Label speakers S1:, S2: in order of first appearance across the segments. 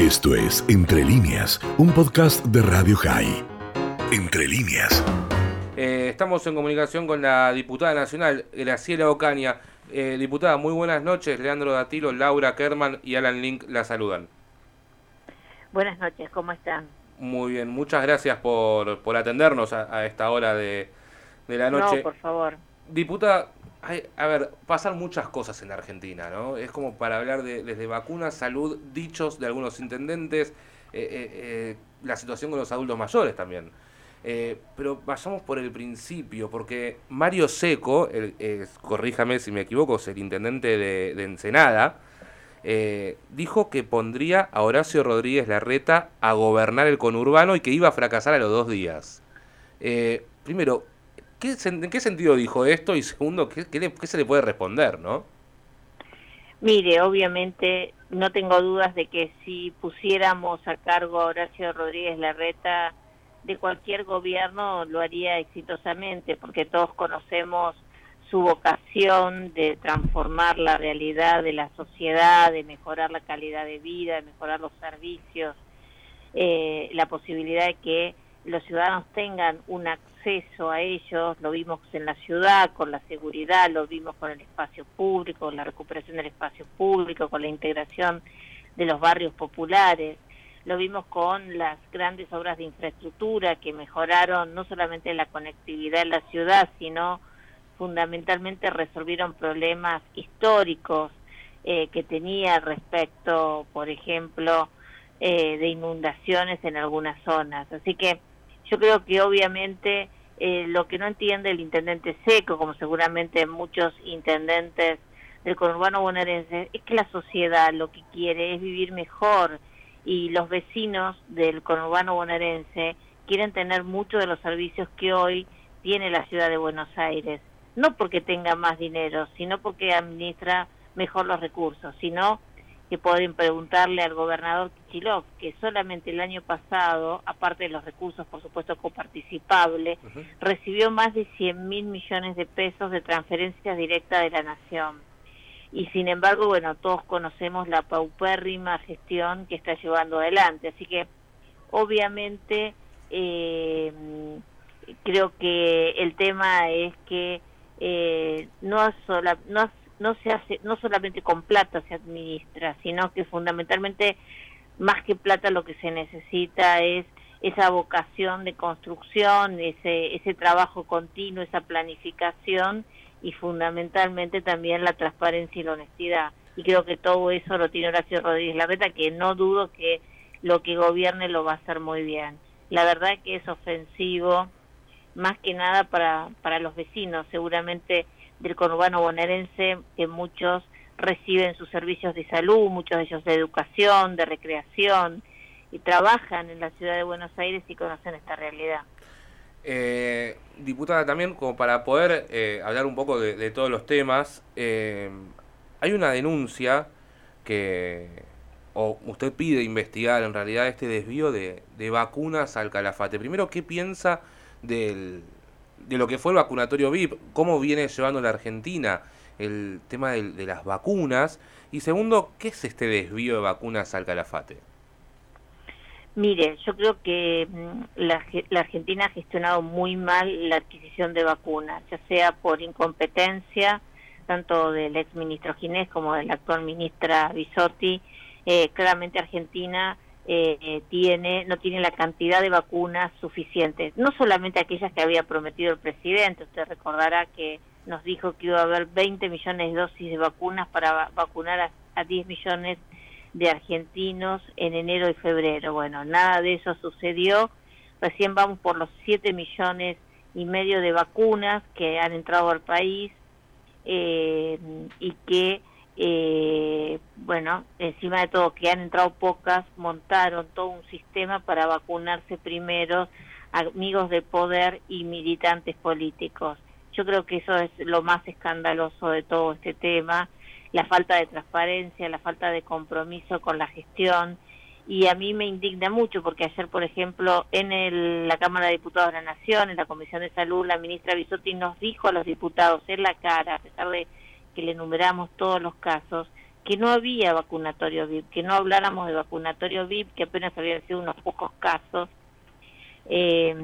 S1: Esto es Entre líneas, un podcast de Radio High. Entre líneas.
S2: Eh, estamos en comunicación con la diputada nacional, Graciela Ocaña. Eh, diputada, muy buenas noches. Leandro Datilo, Laura Kerman y Alan Link la saludan.
S3: Buenas noches, ¿cómo están?
S2: Muy bien, muchas gracias por, por atendernos a, esta hora de, de la noche.
S3: No, por favor.
S2: Diputada, a ver, pasan muchas cosas en la Argentina, ¿no? Es como para hablar de, desde vacunas, salud, dichos de algunos intendentes, eh, eh, eh, la situación con los adultos mayores también. pero vayamos por el principio, porque Mario Seco, corríjame si me equivoco, es el intendente de, de Ensenada, dijo que pondría a Horacio Rodríguez Larreta a gobernar el conurbano y que iba a fracasar a los dos días. primero, ¿En qué sentido dijo esto? Y segundo, ¿qué, se le puede responder, no?
S3: Mire, obviamente no tengo dudas de que si pusiéramos a cargo a Horacio Rodríguez Larreta de cualquier gobierno lo haría exitosamente, porque todos conocemos su vocación de transformar la realidad de la sociedad, de mejorar la calidad de vida, de mejorar los servicios, eh, la posibilidad de que los ciudadanos tengan un acceso a ellos, lo vimos en la ciudad con la seguridad, lo vimos con el espacio público, con la recuperación del espacio público, con la integración de los barrios populares, lo vimos con las grandes obras de infraestructura que mejoraron no solamente la conectividad en la ciudad, sino fundamentalmente resolvieron problemas históricos eh, que tenía respecto, por ejemplo, eh, de inundaciones en algunas zonas. Así que yo creo que obviamente eh, lo que no entiende el intendente Seco, como seguramente muchos intendentes del conurbano bonaerense, es que la sociedad lo que quiere es vivir mejor y los vecinos del conurbano bonaerense quieren tener muchos de los servicios que hoy tiene la ciudad de Buenos Aires, no porque tenga más dinero, sino porque administra mejor los recursos, sino que pueden preguntarle al gobernador Kichilov, que solamente el año pasado, aparte de los recursos, por supuesto, coparticipable, recibió más de 100 mil millones de pesos de transferencias directas de la nación. Y sin embargo, bueno, todos conocemos la paupérrima gestión que está llevando adelante. Así que, obviamente, eh, creo que el tema es que eh, no, sola, no no se hace, no solamente con plata se administra, sino que fundamentalmente más que plata lo que se necesita es esa vocación de construcción, ese, ese trabajo continuo, esa planificación y fundamentalmente también la transparencia y la honestidad. Y creo que todo eso lo tiene Horacio Rodríguez Larreta, que no dudo que lo que gobierne lo va a hacer muy bien. La verdad que es ofensivo, más que nada para, para los vecinos. Seguramente del conurbano bonaerense que muchos reciben sus servicios de salud, muchos de ellos de educación, de recreación, y trabajan en la ciudad de Buenos Aires y conocen esta realidad.
S2: Eh, diputada, también como para poder eh, hablar un poco de, todos los temas, eh, hay una denuncia que, o usted pide investigar en realidad este desvío de, de vacunas al calafate. Primero, ¿qué piensa del, de lo que fue el vacunatorio VIP, cómo viene llevando la Argentina el tema de, las vacunas. Y segundo, ¿qué es este desvío de vacunas al calafate?
S3: Mire, yo creo que mm, la, la, Argentina ha gestionado muy mal la adquisición de vacunas, ya sea por incompetencia, tanto del ex ministro Ginés como de la actual ministra Bisotti. Eh, claramente Argentina eh, tiene no tiene la cantidad de vacunas suficientes, no solamente aquellas que había prometido el presidente, usted recordará que nos dijo que iba a haber 20 millones de dosis de vacunas para vacunar a, 10 millones de argentinos en enero y febrero. Bueno, nada de eso sucedió, recién vamos por los 7 millones y medio de vacunas que han entrado al país eh, y que eh, bueno, encima de todo que han entrado pocas, montaron todo un sistema para vacunarse primero amigos de poder y militantes políticos. Yo creo que eso es lo más escandaloso de todo este tema, la falta de transparencia, la falta de compromiso con la gestión. Y a mí me indigna mucho porque ayer, por ejemplo, en la Cámara de Diputados de la Nación, en la Comisión de Salud, la ministra Bisotti nos dijo a los diputados en la cara, a pesar de que le enumeramos todos los casos, que no había vacunatorio VIP, que no habláramos de vacunatorio VIP, que apenas habían sido unos pocos casos eh,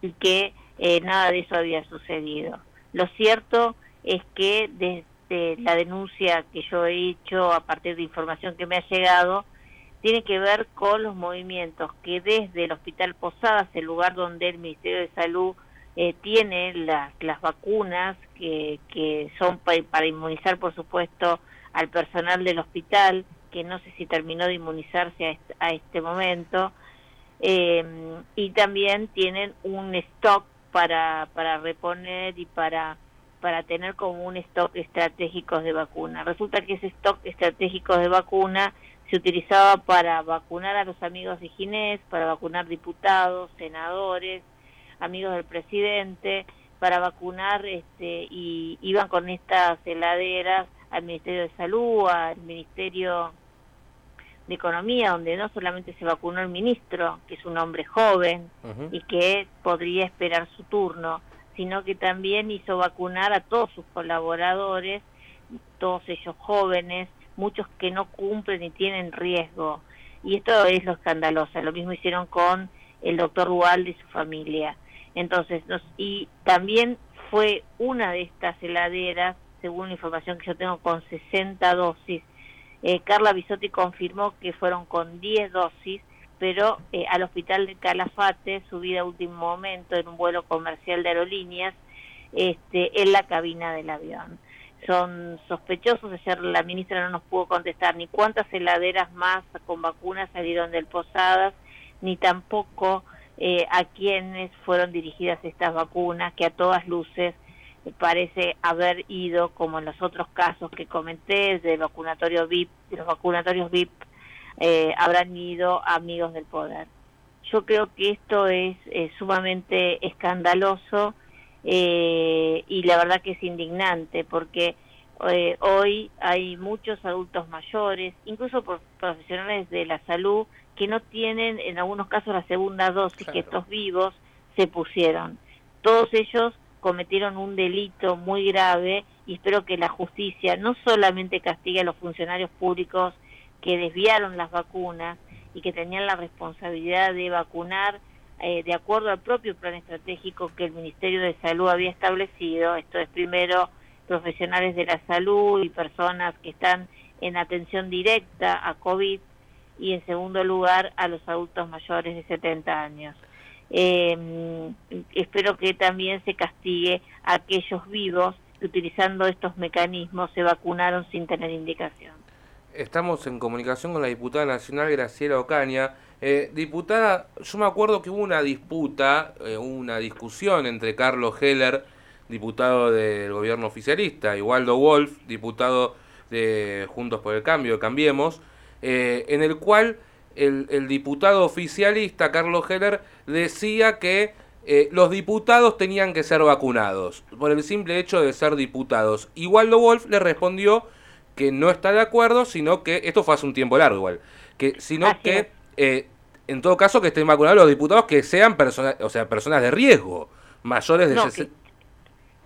S3: y que eh, nada de eso había sucedido. Lo cierto es que desde la denuncia que yo he hecho a partir de información que me ha llegado, tiene que ver con los movimientos que desde el Hospital Posadas, el lugar donde el Ministerio de Salud eh, tiene las, las vacunas que, que son para inmunizar, por supuesto, al personal del hospital, que no sé si terminó de inmunizarse a este, momento, eh, y también tienen un stock para, para reponer y para, para tener como un stock estratégico de vacuna. Resulta que ese stock estratégico de vacuna se utilizaba para vacunar a los amigos de Ginés, para vacunar diputados, senadores, amigos del presidente, para vacunar este, y iban con estas heladeras al Ministerio de Salud, al Ministerio de Economía, donde no solamente se vacunó el ministro, que es un hombre joven y que podría esperar su turno, sino que también hizo vacunar a todos sus colaboradores, todos ellos jóvenes, muchos que no cumplen y tienen riesgo. Y esto es lo escandaloso. Lo mismo hicieron con el doctor Rualde y su familia. Entonces, nos, y también fue una de estas heladeras, según la información que yo tengo, con 60 dosis. Eh, Carla Bisotti confirmó que fueron con 10 dosis, pero eh, al hospital de Calafate, subida a último momento en un vuelo comercial de aerolíneas, este, en la cabina del avión. Son sospechosos, ayer la ministra no nos pudo contestar ni cuántas heladeras más con vacunas salieron del Posadas, ni tampoco eh, a quienes fueron dirigidas estas vacunas, que a todas luces parece haber ido, como en los otros casos que comenté, de vacunatorio VIP, de los vacunatorios VIP, eh, habrán ido amigos del poder. Yo creo que esto es sumamente escandaloso eh, y la verdad que es indignante porque hoy hay muchos adultos mayores, incluso profesionales de la salud, que no tienen en algunos casos la segunda dosis que estos vivos se pusieron. Todos ellos cometieron un delito muy grave y espero que la justicia no solamente castigue a los funcionarios públicos que desviaron las vacunas y que tenían la responsabilidad de vacunar eh, de acuerdo al propio plan estratégico que el Ministerio de Salud había establecido. Esto es primero profesionales de la salud y personas que están en atención directa a COVID y en segundo lugar a los adultos mayores de 70 años. Eh, espero que también se castigue a aquellos vivos que utilizando estos mecanismos se vacunaron sin tener indicación.
S2: Estamos en comunicación con la diputada nacional Graciela Ocaña. Eh, diputada, yo me acuerdo que hubo una disputa, eh, una discusión entre Carlos Heller, diputado del gobierno oficialista, y Waldo Wolf, diputado de Juntos por el Cambio, Cambiemos, eh, en el cual el, diputado oficialista Carlos Heller decía que eh, los diputados tenían que ser vacunados por el simple hecho de ser diputados. Y Waldo Wolf le respondió que no está de acuerdo, sino que, esto fue hace un tiempo largo igual, que sino que eh, en todo caso que estén vacunados los diputados que sean personas, o sea, personas de riesgo, mayores de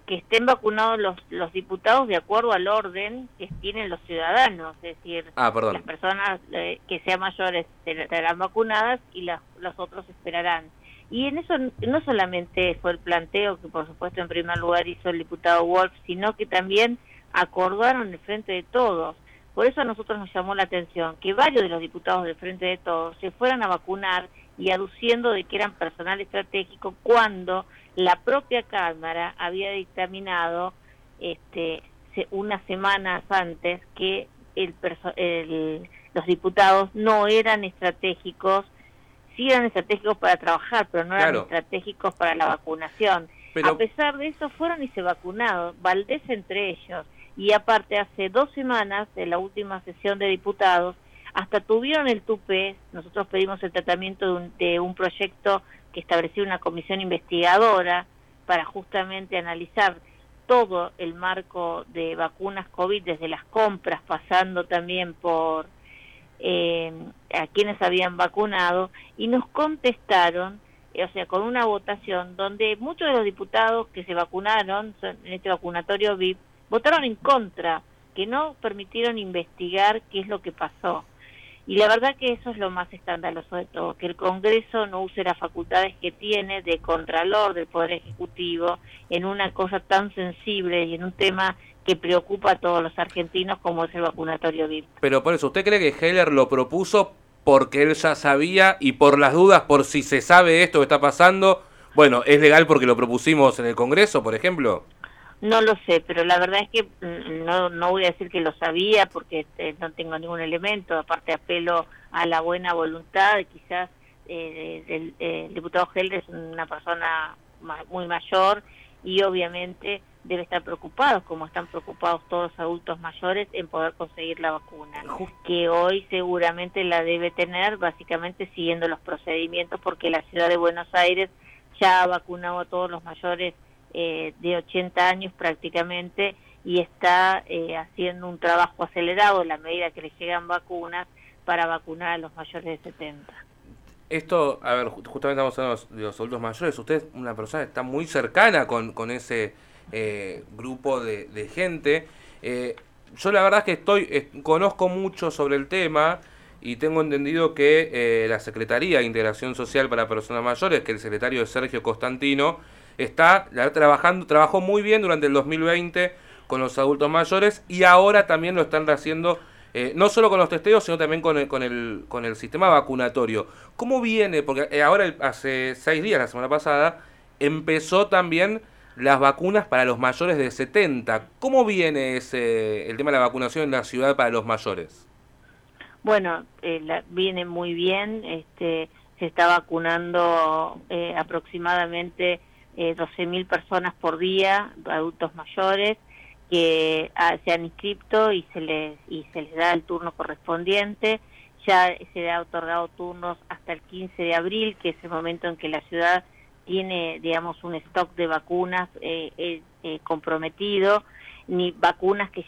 S3: que estén vacunados los, los diputados de acuerdo al orden que tienen los ciudadanos, es decir,
S2: ah,
S3: las personas eh, que sean mayores estarán vacunadas y las, los otros esperarán. Y en eso no solamente fue el planteo que por supuesto en primer lugar hizo el diputado Wolf, sino que también acordaron el frente de todos. Por eso a nosotros nos llamó la atención que varios de los diputados del frente de todos se fueran a vacunar y aduciendo de que eran personal estratégico cuando la propia Cámara había dictaminado este, unas semanas antes que el, los diputados no eran estratégicos, sí eran estratégicos para trabajar, pero no eran estratégicos para la vacunación. A pesar de eso, fueron y se vacunaron, Valdés entre ellos. Y aparte, hace dos semanas de la última sesión de diputados, hasta tuvieron el tupe, nosotros pedimos el tratamiento de un, proyecto que estableció una comisión investigadora para justamente analizar todo el marco de vacunas COVID, desde las compras, pasando también por eh, a quienes habían vacunado, y nos contestaron, eh, o sea, con una votación donde muchos de los diputados que se vacunaron en este vacunatorio VIP votaron en contra que no permitieron investigar qué es lo que pasó. Y la verdad que eso es lo más escandaloso de todo, que el Congreso no use las facultades que tiene de contralor del Poder Ejecutivo en una cosa tan sensible y en un tema que preocupa a todos los argentinos como es el vacunatorio VIP.
S2: Pero por eso, ¿usted cree que Heller lo propuso porque él ya sabía y por las dudas, por si se sabe esto que está pasando, bueno, ¿es legal porque lo propusimos en el Congreso, por ejemplo?
S3: No lo sé, pero la verdad es que mm, no, no voy a decir que lo sabía porque este, no tengo ningún elemento, aparte apelo a la buena voluntad, quizás eh, el, el, diputado Heller es una persona muy mayor y obviamente debe estar preocupado, como están preocupados todos los adultos mayores, en poder conseguir la vacuna, que hoy seguramente la debe tener, básicamente siguiendo los procedimientos, porque la ciudad de Buenos Aires ya ha vacunado a todos los mayores eh, de 80 años prácticamente y está eh, haciendo un trabajo acelerado en la medida que le llegan vacunas para vacunar a los mayores de 70.
S2: Esto, a ver, justamente estamos hablando de los adultos mayores. Usted, una persona está muy cercana con, con ese eh, grupo de, gente. Eh, yo la verdad es que estoy, conozco mucho sobre el tema y tengo entendido que eh, la Secretaría de Integración Social para Personas Mayores, que el secretario es Sergio Constantino, está trabajando, trabajó muy bien durante el 2020 con los adultos mayores y ahora también lo están haciendo no solo con los testeos, sino también con el, con el, con el sistema vacunatorio. ¿Cómo viene? Porque ahora, hace seis días, la semana pasada, empezó también las vacunas para los mayores de 70. ¿Cómo viene ese, el tema de la vacunación en la ciudad para los mayores?
S3: Bueno, eh, viene muy bien. Este, se está vacunando eh, aproximadamente eh, 12.000 personas por día, adultos mayores, que ah, se han inscrito y se, les, y se les da el turno correspondiente. Ya se ha otorgado turnos hasta el 15 de abril, que es el momento en que la ciudad tiene, digamos, un stock de vacunas eh, eh, eh, comprometido, ni vacunas que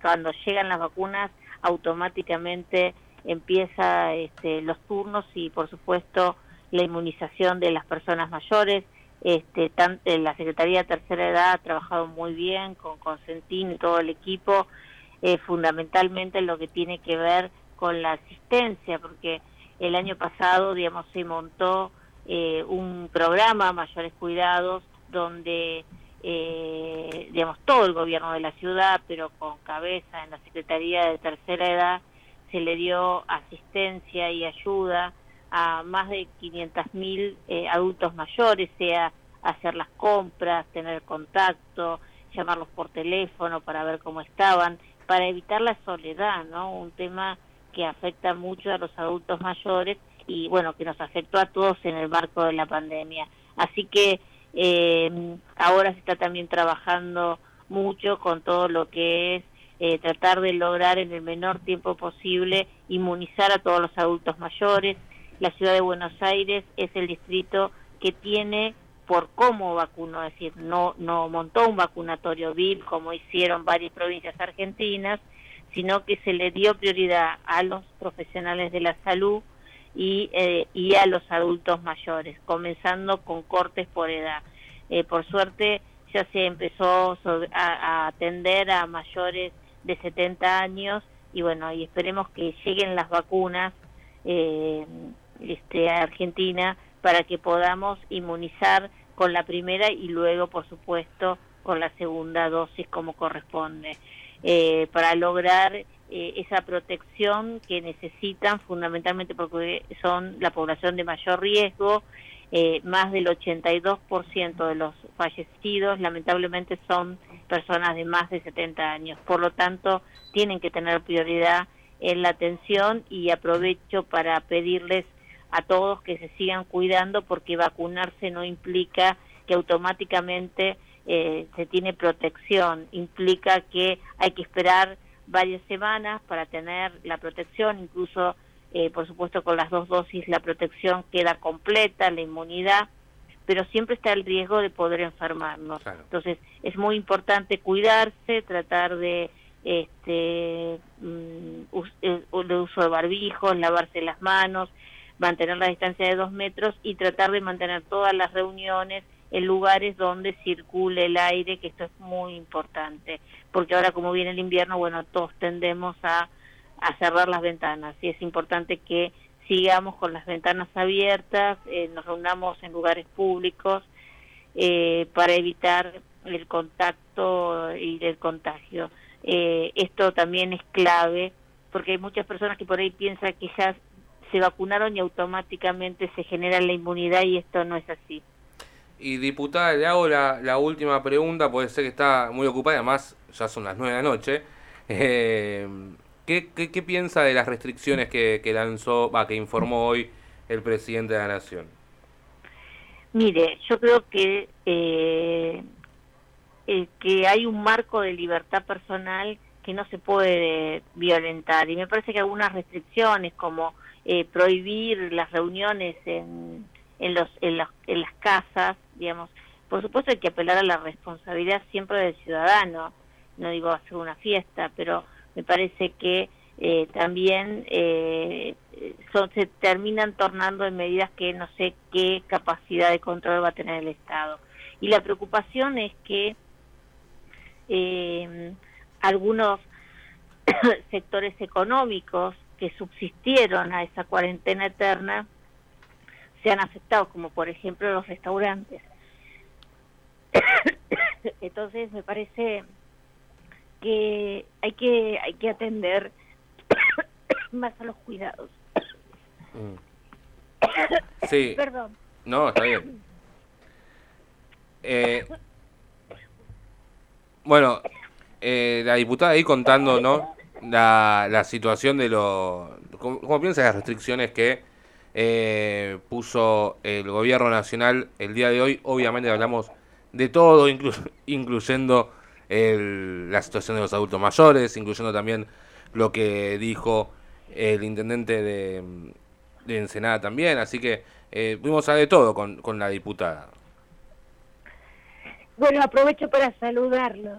S3: cuando llegan las vacunas automáticamente empieza este, los turnos y, por supuesto, la inmunización de las personas mayores. Este, tanto, la Secretaría de Tercera Edad ha trabajado muy bien con Consentín y todo el equipo, fundamentalmente lo que tiene que ver con la asistencia, porque el año pasado, digamos, se montó eh, un programa, Mayores Cuidados, donde, eh, digamos, todo el gobierno de la ciudad, pero con cabeza en la Secretaría de Tercera Edad, se le dio asistencia y ayuda a más de 500.000 eh, adultos mayores, sea hacer las compras, tener contacto, llamarlos por teléfono para ver cómo estaban, para evitar la soledad, ¿no? Un tema que afecta mucho a los adultos mayores y bueno, que nos afectó a todos en el marco de la pandemia. Así que eh, ahora se está también trabajando mucho con todo lo que es eh, tratar de lograr en el menor tiempo posible inmunizar a todos los adultos mayores. La ciudad de Buenos Aires es el distrito que tiene por cómo vacunó, es decir, no, no montó un vacunatorio VIP como hicieron varias provincias argentinas, sino que se le dio prioridad a los profesionales de la salud y, eh, y a los adultos mayores, comenzando con cortes por edad. Eh, por suerte ya se empezó a, atender a mayores de 70 años y bueno, y esperemos que lleguen las vacunas eh, este, Argentina para que podamos inmunizar con la primera y luego, por supuesto, con la segunda dosis como corresponde, eh, para lograr eh, esa protección que necesitan fundamentalmente porque son la población de mayor riesgo. Eh, más del 82% de los fallecidos lamentablemente son personas de más de 70 años. Por lo tanto, tienen que tener prioridad en la atención y aprovecho para pedirles a todos que se sigan cuidando porque vacunarse no implica que automáticamente eh, se tiene protección, implica que hay que esperar varias semanas para tener la protección, incluso eh, por supuesto con las dos dosis la protección queda completa, la inmunidad, pero siempre está el riesgo de poder enfermarnos. Entonces es muy importante cuidarse, tratar de este mm, eh, el uso de barbijos, lavarse las manos, mantener la distancia de dos metros y tratar de mantener todas las reuniones en lugares donde circule el aire, que esto es muy importante, porque ahora como viene el invierno, bueno, todos tendemos a, a cerrar las ventanas y es importante que sigamos con las ventanas abiertas, eh, nos reunamos en lugares públicos eh, para evitar el contacto y el contagio. Eh, esto también es clave porque hay muchas personas que por ahí piensan que ya se vacunaron y automáticamente se genera la inmunidad y esto no es así.
S2: Y diputada, le hago la, la última pregunta, puede ser que está muy ocupada, además ya son las nueve de la noche. Eh, ¿qué, qué, piensa de las restricciones que, que lanzó, va, que informó hoy el presidente de la Nación?
S3: Mire, yo creo que eh, eh, que hay un marco de libertad personal que no se puede violentar y me parece que algunas restricciones como eh, prohibir las reuniones en, en, los, en, las, en las casas, digamos, por supuesto hay que apelar a la responsabilidad siempre del ciudadano, no digo hacer una fiesta, pero me parece que eh, también eh, son, se terminan tornando en medidas que no sé qué capacidad de control va a tener el Estado. Y la preocupación es que eh, algunos sectores económicos que subsistieron a esa cuarentena eterna sean afectados, como por ejemplo los restaurantes. Entonces me parece que hay que hay que atender más a los cuidados.
S2: Mm. Sí.
S3: Perdón.
S2: No, está bien. Eh, bueno, eh, la diputada ahí contando, ¿no? La, la situación de los... ¿Cómo, cómo piensa las restricciones que eh, puso el gobierno nacional el día de hoy? Obviamente hablamos de todo, inclu incluyendo el, la situación de los adultos mayores, incluyendo también lo que dijo el intendente de, de Ensenada también, así que eh, fuimos a de todo con, con la diputada.
S3: Bueno, aprovecho para saludarlos.